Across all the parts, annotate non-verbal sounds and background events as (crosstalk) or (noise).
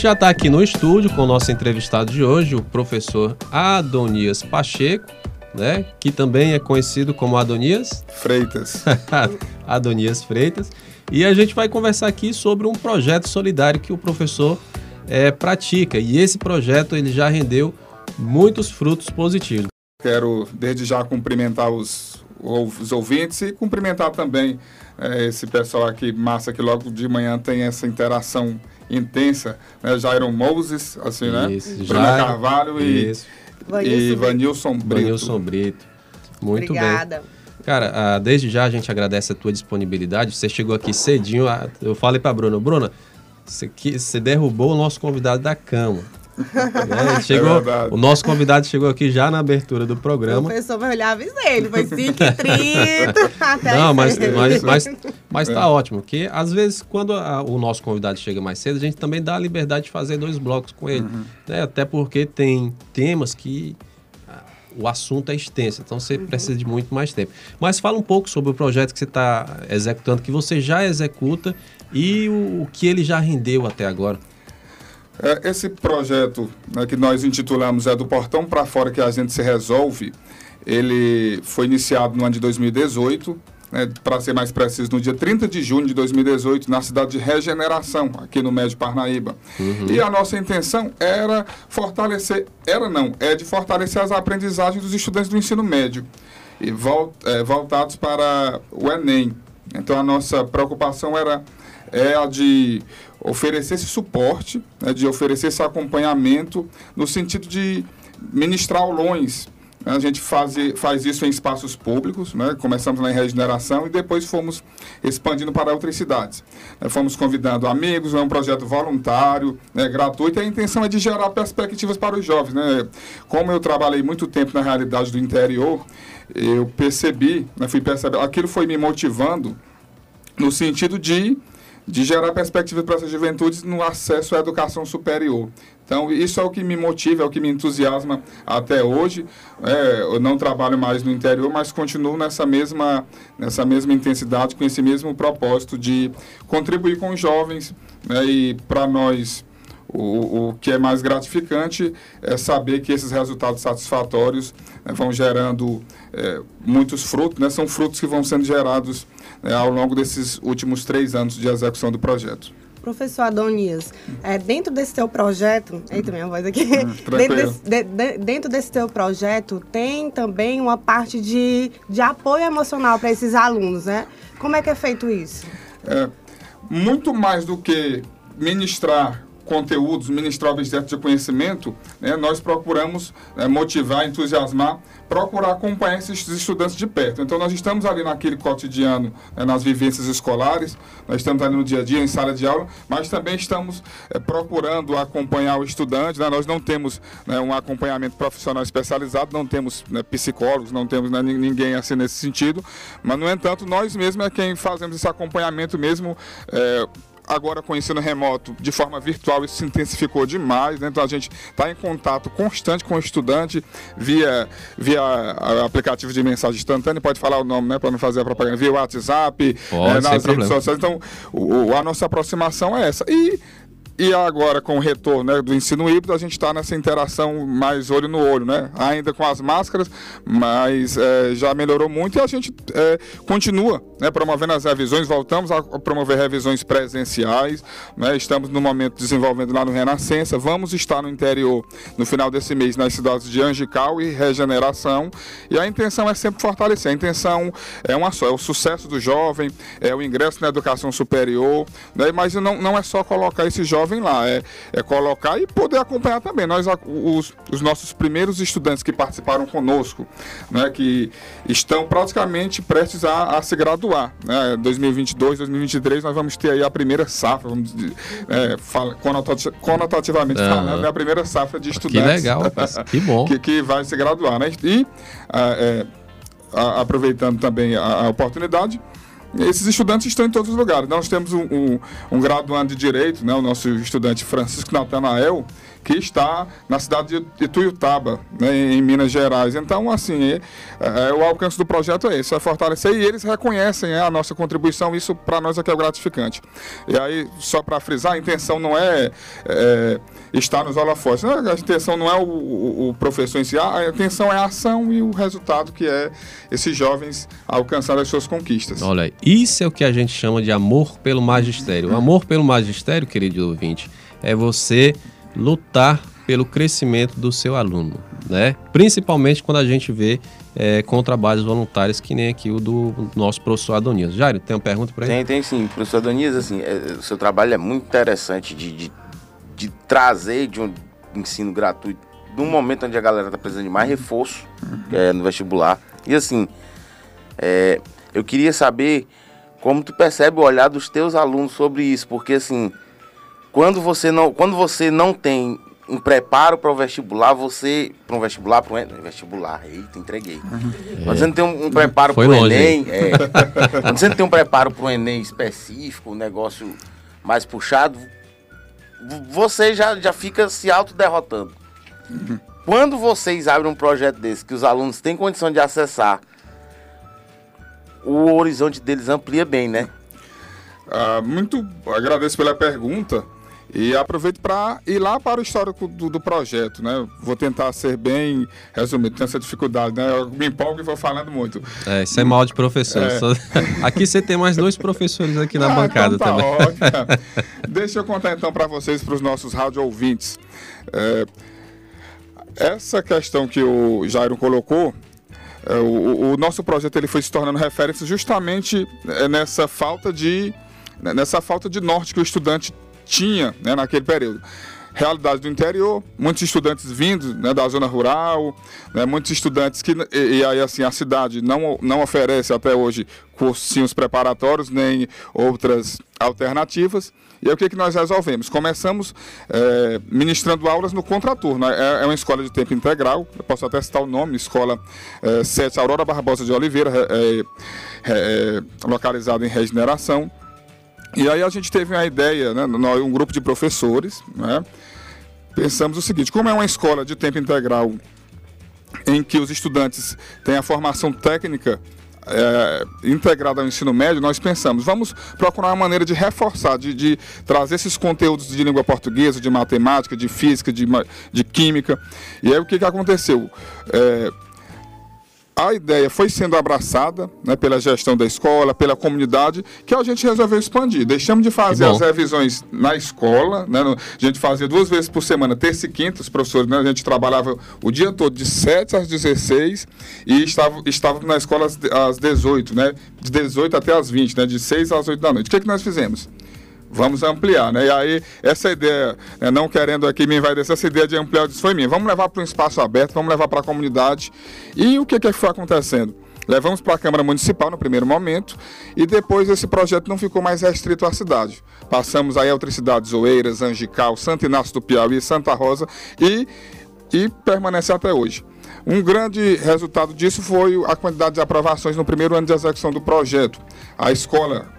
Já está aqui no estúdio com o nosso entrevistado de hoje, o professor Adonias Pacheco, né? Que também é conhecido como Adonias Freitas. (laughs) Adonias Freitas. E a gente vai conversar aqui sobre um projeto solidário que o professor é, pratica. E esse projeto ele já rendeu muitos frutos positivos. Quero desde já cumprimentar os, os ouvintes e cumprimentar também é, esse pessoal aqui, massa, que logo de manhã tem essa interação intensa, né? Jairo Moses, assim, né? Isso, Bruna Jairo, Carvalho e, Isso, e Vanilson Brito. Vanilson Brito. Muito Obrigada. bem. Cara, ah, desde já a gente agradece a tua disponibilidade. Você chegou aqui cedinho. ah, Eu falei pra Bruna, Bruna, você, que- você derrubou o nosso convidado da cama. Ele Chegou, verdade. o nosso convidado chegou aqui já na abertura do O programa. professor vai olhar, avisei, ele foi 5h30 (laughs) até Não, as mas, mas, mas, mas É. tá ótimo, porque às vezes quando a- o nosso convidado chega mais cedo, a gente também dá a liberdade de fazer dois blocos com ele. Uhum. né? Até porque tem temas que o assunto é extenso, então você precisa de muito mais tempo. Mas fala um pouco sobre o projeto que você está executando, que você já executa e o, o que ele já rendeu até agora. É, Esse projeto né, que nós intitulamos é do Portão para Fora que a gente se resolve. Ele foi iniciado no ano de 2018, né, para ser mais preciso, no dia 30 de junho de 2018, na cidade de Regeneração, aqui no Médio Parnaíba. E a nossa intenção era fortalecer, era não, é de fortalecer as aprendizagens dos estudantes do ensino médio e vol- é, voltados para o Enem. Então a nossa preocupação era é a de oferecer esse suporte, né, de oferecer esse acompanhamento no sentido de ministrar aulões. A gente faz, faz isso em espaços públicos, né? começamos lá em Regeneração e depois fomos expandindo para outras cidades. Né, Fomos convidando amigos, é um projeto voluntário, né, gratuito, e a intenção é de gerar perspectivas para os jovens. Né? Como eu trabalhei muito tempo na realidade do interior, eu percebi, né, fui perceber, aquilo foi me motivando no sentido de, de gerar perspectivas para essas juventudes no acesso à educação superior. Então, isso é o que me motiva, é o que me entusiasma até hoje. É, eu não trabalho mais no interior, mas continuo nessa mesma, nessa mesma intensidade, com esse mesmo propósito de contribuir com os jovens. Né, e para nós, o, o que é mais gratificante é saber que esses resultados satisfatórios né, vão gerando é, muitos frutos, né, são frutos que vão sendo gerados né, ao longo desses últimos três anos de execução do projeto. Professor Adonias, é, dentro desse teu projeto, eita minha voz aqui, Hum, dentro, desse, de- de- dentro desse teu projeto tem também uma parte de, de apoio emocional para esses alunos, né? Como é que é feito isso? É, muito mais do que ministrar conteúdos, ministrar objetos de conhecimento, né, nós procuramos né, motivar, entusiasmar, procurar acompanhar esses estudantes de perto. Então, nós estamos ali naquele cotidiano, né, nas vivências escolares, nós estamos ali no dia a dia, em sala de aula, mas também estamos é, procurando acompanhar o estudante. né, nós não temos né, um acompanhamento profissional especializado, não temos né, psicólogos, não temos nin- ninguém assim nesse sentido, mas, no entanto, nós mesmos é quem fazemos esse acompanhamento mesmo. é, agora com o ensino remoto de forma virtual isso se intensificou demais, né? então a gente está em contato constante com o estudante via, via aplicativo de mensagem instantânea, pode falar o nome né, para não fazer a propaganda, via WhatsApp, Pode, sem nas redes problema. sociais, então o- a nossa aproximação é essa. E e agora, com o retorno né, do ensino híbrido, a gente está nessa interação mais olho no olho, né? Ainda com as máscaras, mas eh, já melhorou muito e a gente eh, continua né, promovendo as revisões. Voltamos a promover revisões presenciais, né? Estamos no momento desenvolvendo lá no Renascença. Vamos estar no interior no final desse mês nas cidades de Angical e Regeneração. E a intenção é sempre fortalecer. A intenção é uma só, é o sucesso do jovem, é o ingresso na educação superior, né? mas não, não é só colocar esse jovem lá, é, é colocar e poder acompanhar também. Nós, os, os nossos primeiros estudantes que participaram conosco, né? que estão praticamente prestes a, a se graduar. Né? 2022, 2023, nós vamos ter aí a primeira safra, vamos dizer, é, fala- conotati- conotativamente Aham. falando, né? a primeira safra de Que estudantes legal, rapaz. Que bom. (laughs) que, que vai se graduar, né? E ah, é, aproveitando também a, a oportunidade, esses estudantes estão em todos os lugares. Nós temos um, um, um graduando de Direito, né, o nosso estudante Francisco Natanael, que está na cidade de Ituiutaba, né, em Minas Gerais. Então, assim, é, é, o alcance do projeto é esse, é fortalecer e eles reconhecem é, a nossa contribuição, isso para nós aqui é gratificante. E aí, só para frisar, a intenção não é, é estar nos holofotes, a intenção não é o, o, o, professor em si, a intenção é a ação e o resultado que é esses jovens alcançar as suas conquistas. Olha, isso é o que a gente chama de amor pelo magistério. O amor pelo magistério, querido ouvinte, é você lutar pelo crescimento do seu aluno, né? Principalmente quando a gente vê é, com trabalhos voluntários que nem aqui o do nosso professor Adonias. Jairo, tem uma pergunta para ele? Tem, tem sim. Professor Adonias, assim, é, o seu trabalho é muito interessante de, de, de trazer de um ensino gratuito num momento onde a galera está precisando de mais reforço é, no vestibular. E assim, é, eu queria saber como tu percebe o olhar dos teus alunos sobre isso, porque assim, quando você não, quando você não tem um preparo para o vestibular, você. Para um vestibular, para um vestibular, eita, entreguei. É. Quando você não tem um, um preparo para o Enem. É, quando você não tem um preparo para o Enem específico, um negócio mais puxado, você já, já fica se autoderrotando. Uhum. Quando vocês abrem um projeto desse, que os alunos têm condição de acessar, o horizonte deles amplia bem, né? Ah, muito agradeço pela pergunta. E aproveito para ir lá para o histórico do, do, projeto, né? Vou tentar ser bem resumido, tenho essa dificuldade, né? Eu me empolgo e vou falando muito. É, isso é mal de professor. É. (laughs) Aqui você tem mais dois professores aqui na ah, bancada então tá também. Ótimo. (laughs) Deixa eu contar então para vocês, para os nossos rádio ouvintes. É, essa questão que o Jairo colocou, é, o, o, nosso projeto ele foi se tornando referência justamente é, nessa falta de nessa falta de norte que o estudante tinha né, naquele período. Realidade do interior, muitos estudantes vindo né, da zona rural, né, muitos estudantes que, e, e, aí assim, a cidade não, não oferece até hoje cursinhos preparatórios nem outras alternativas. E aí o que, que nós resolvemos? Começamos é, ministrando aulas no contraturno. É, é, uma escola de tempo integral, eu posso até citar o nome, Escola é, 7 Aurora Barbosa de Oliveira, é, localizada em Regeneração. E aí a gente teve uma ideia, né, um grupo de professores, né, pensamos o seguinte, como é uma escola de tempo integral em que os estudantes têm a formação técnica é, integrada ao ensino médio, nós pensamos, vamos procurar uma maneira de reforçar, de, de trazer esses conteúdos de língua portuguesa, de matemática, de física, de, de química. E aí o que, que aconteceu? É, a ideia foi sendo abraçada né, pela gestão da escola, pela comunidade, que a gente resolveu expandir. Deixamos de fazer as revisões na escola, né, no, a gente fazia duas vezes por semana, terça e quinta, os professores, né, a gente trabalhava o dia todo, de 7 às 16, e estava, estava na escola às, às 18, né, de 18 até às 20, né, de 6 às 8 da noite. O que, é que nós fizemos? Vamos ampliar, né? E aí, essa ideia, né, não querendo aqui me invadir, essa ideia de ampliar disse, foi minha. Vamos levar para um espaço aberto, vamos levar para a comunidade. E o que, que foi acontecendo? Levamos para a Câmara Municipal no primeiro momento e depois esse projeto não ficou mais restrito à cidade. Passamos aí a outras cidades, Oeiras, Angical, Santo Inácio do Piauí, Santa Rosa e, e permanece até hoje. Um grande resultado disso foi a quantidade de aprovações no primeiro ano de execução do projeto. A escola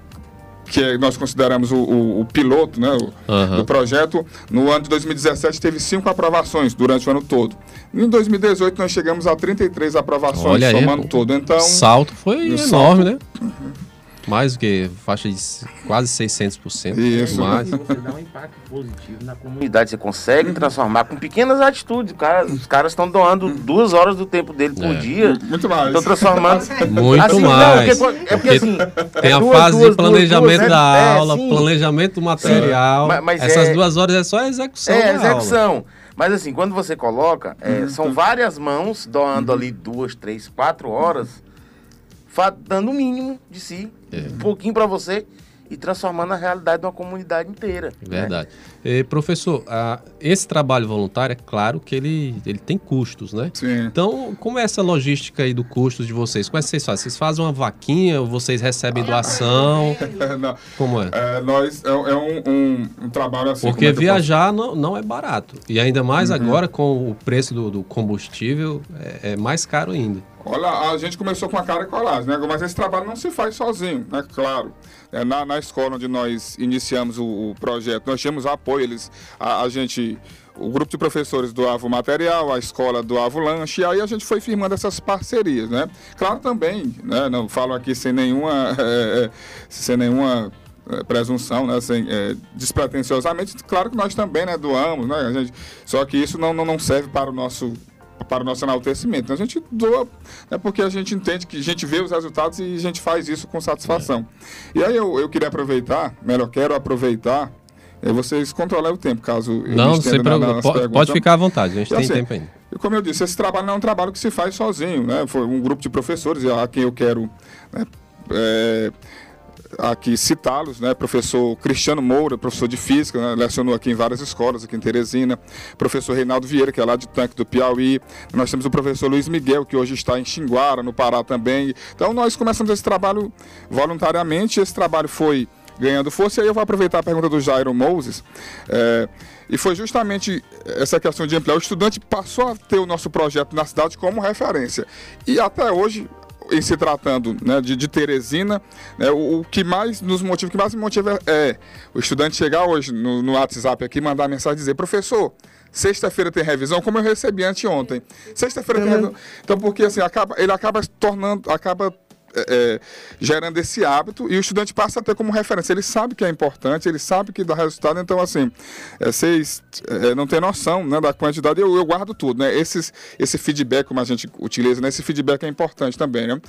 que nós consideramos o, o, o piloto né, o, uhum. do projeto, no ano de 2017 teve cinco aprovações durante o ano todo. Em 2018 nós chegamos a 33 aprovações, Olha somando aí, todo. Então, salto foi enorme, salto, né? Mais do que faixa de quase 600%. Isso. Mais. Você dá um impacto positivo na comunidade. Você consegue transformar com pequenas atitudes. Cara, os caras estão doando duas horas do tempo dele por é. dia. Muito mais. Estão transformando. Muito assim, mais. Não, porque, é porque assim. Tem é a duas, fase duas, de planejamento duas, da é, aula, é, planejamento do material. Mas, mas Essas é- duas horas é só a execução. É, execução. Aula. Mas assim, quando você coloca, é, uhum. são várias mãos doando uhum. ali duas, três, quatro horas dando o mínimo de si, é. um pouquinho para você e transformando a realidade de uma comunidade inteira. Verdade. Né? Eh, professor, ah, esse trabalho voluntário, é claro que ele, ele tem custos, né? Sim. Então, como é essa logística aí do custo de vocês? Como é que vocês fazem? Vocês fazem uma vaquinha ou vocês recebem doação? (laughs) Não, Como é? é, nós, é, é um, um- um trabalho assim... Porque é viajar não, não é barato. E ainda mais agora com o preço do, do combustível, é, é mais caro ainda. Olha, a gente começou com a cara e coragem, né? Mas esse trabalho não se faz sozinho, né? Claro. É, na, na escola onde nós iniciamos o, o projeto, nós tínhamos apoio, eles, a, a gente, o grupo de professores doava o material, a escola doava o lanche, e aí a gente foi firmando essas parcerias, né? Claro também, né? Não falo aqui sem nenhuma, (laughs) é, é, sem nenhuma é, presunção, né, sem, é, despretensiosamente, claro que nós também, né, doamos, né, a gente, só que isso não, não, não serve para o nosso para o nosso enaltecimento. Então, a gente doa, né, porque a gente entende que a gente vê os resultados e a gente faz isso com satisfação. E aí eu, eu queria aproveitar, melhor, quero aproveitar, é, vocês controlam o tempo, caso eu Não, estenda na- nas pode, pode ficar à vontade, a gente E tem assim, tempo ainda. E como eu disse, esse trabalho não é um trabalho que se faz sozinho, né? Foi um grupo de professores a quem eu quero né, é, aqui citá-los, né? Professor Cristiano Moura, professor de física, né? lecionou aqui em várias escolas, aqui em Teresina. Professor Reinaldo Vieira, que é lá de Tanque do Piauí. Nós temos o professor Luiz Miguel, que hoje está em Xinguara, no Pará também. Então nós começamos esse trabalho voluntariamente. Esse trabalho foi ganhando força. E aí eu vou aproveitar a pergunta do Jairo Moses. é, e foi justamente essa questão de ampliar. O estudante passou a ter o nosso projeto na cidade como referência. E até hoje, em se tratando né, de, de Teresina, né, o, o que mais nos motiva, o que mais me motiva é, o estudante chegar hoje no, no WhatsApp aqui, mandar mensagem e dizer, professor, sexta-feira tem revisão, como eu recebi anteontem. Sexta-feira tem revisão. Então, porque assim, acaba, ele acaba se tornando, acaba é, é, gerando esse hábito e o estudante passa a ter como referência. Ele sabe que é importante, ele sabe que dá resultado, então assim, é, vocês é, não têm noção né, da quantidade, eu, eu guardo tudo, né? Esses, esse feedback, como a gente utiliza, né, esse feedback é importante também, né?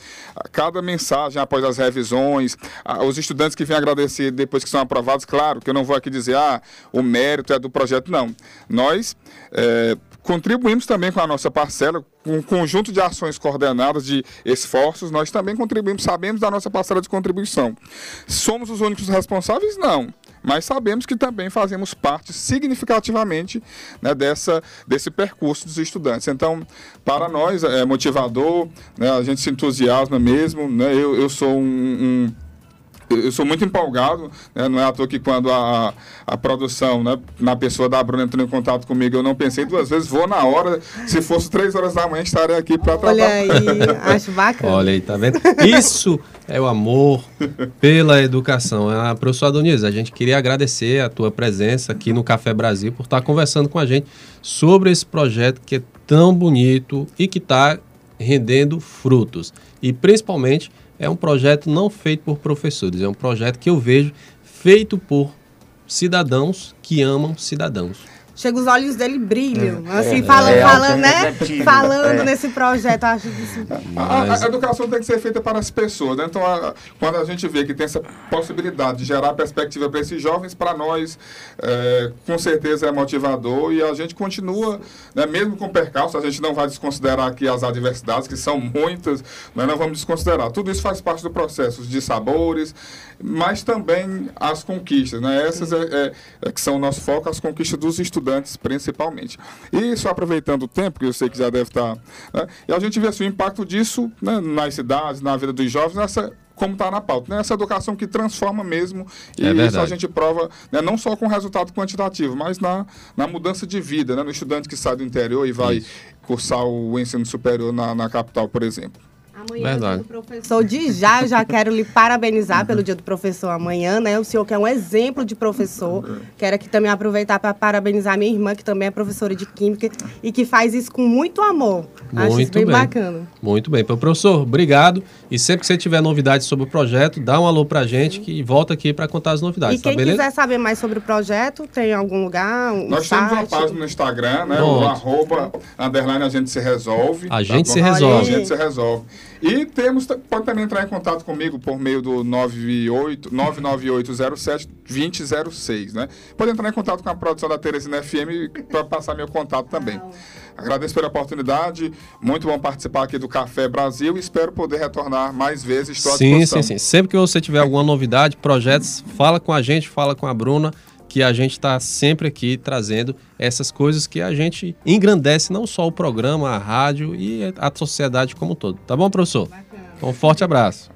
Cada mensagem após as revisões, a- os estudantes que vêm agradecer depois que são aprovados, claro que eu não vou aqui dizer, ah, o mérito é do projeto, não. Nós é, contribuímos também com a nossa parcela, com um conjunto de ações coordenadas, de esforços, nós também contribuímos, sabemos da nossa parcela de contribuição. Somos os únicos responsáveis? Não. Mas sabemos que também fazemos parte significativamente né, dessa, desse percurso dos estudantes. Então, para nós é motivador, né, a gente se entusiasma mesmo. Né, eu, eu sou um- um eu sou muito empolgado, né? não é à toa que quando a, a produção, né, na pessoa da Bruna entrou em contato comigo, eu não pensei duas vezes, vou na hora, se fosse três horas da manhã, estarei aqui para tratar. Olha aí, (laughs) acho bacana. Olha aí, tá vendo? Isso é o amor pela educação. A professora Doniz, a gente queria agradecer a tua presença aqui no Café Brasil por estar conversando com a gente sobre esse projeto que é tão bonito e que está rendendo frutos. E principalmente é um projeto não feito por professores, é um projeto que eu vejo feito por cidadãos que amam cidadãos. Chega os olhos dele brilham, assim, é, falando, é falando, né? Falando é. nesse projeto, acho isso. A, a- a educação tem que ser feita para as pessoas. né? Então, a- quando a gente vê que tem essa possibilidade de gerar perspectiva para esses jovens, para nós, é, com certeza é motivador e a gente continua, né, mesmo com percalços, a gente não vai desconsiderar aqui as adversidades, que são muitas, mas não vamos desconsiderar. Tudo isso faz parte do processo de sabores, mas também as conquistas. Né? Essas é, é- é que são o nosso foco, as conquistas dos estudantes, principalmente. E só aproveitando o tempo, que eu sei que já deve estar. né, E a gente vê assim, o impacto disso né, nas cidades, na vida dos jovens, nessa. Como está na pauta, né? essa educação que transforma mesmo, e É isso a gente prova né, não só com resultado quantitativo, mas na, na mudança de vida, né? no estudante que sai do interior e vai Isso. cursar o ensino superior na, na capital, por exemplo. Amanhã Verdade. é o dia do professor. De já, eu já quero lhe parabenizar pelo dia do professor amanhã, né? O senhor que é um exemplo de professor. Quero aqui também aproveitar para parabenizar minha irmã, que também é professora de Química e que faz isso com muito amor. Acho isso Muito bem, bem. bacana. Muito bem. Então, professor, obrigado. E sempre que você tiver novidades sobre o projeto, dá um alô pra gente que volta aqui para contar as novidades, E tá quem beleza? quiser saber mais sobre o projeto, tem algum lugar, um Nós site? temos uma página no Instagram, né? Pronto. O arroba, underline, a gente se resolve. A gente bom? se resolve. A gente se resolve. E temos, pode também entrar em contato comigo por meio do 98, 99807 2006, né? Pode entrar em contato com a produção da Teresina FM para passar meu contato também. Agradeço pela oportunidade, muito bom participar aqui do Café Brasil e espero poder retornar mais vezes. Estou à Sim, sim, sim. Sempre que você tiver alguma novidade, projetos, fala com a gente, fala com a Bruna, que a gente está sempre aqui trazendo essas coisas que a gente engrandece não só o programa, a rádio e a sociedade como um todo. Tá bom, professor? Bacana. Um forte abraço.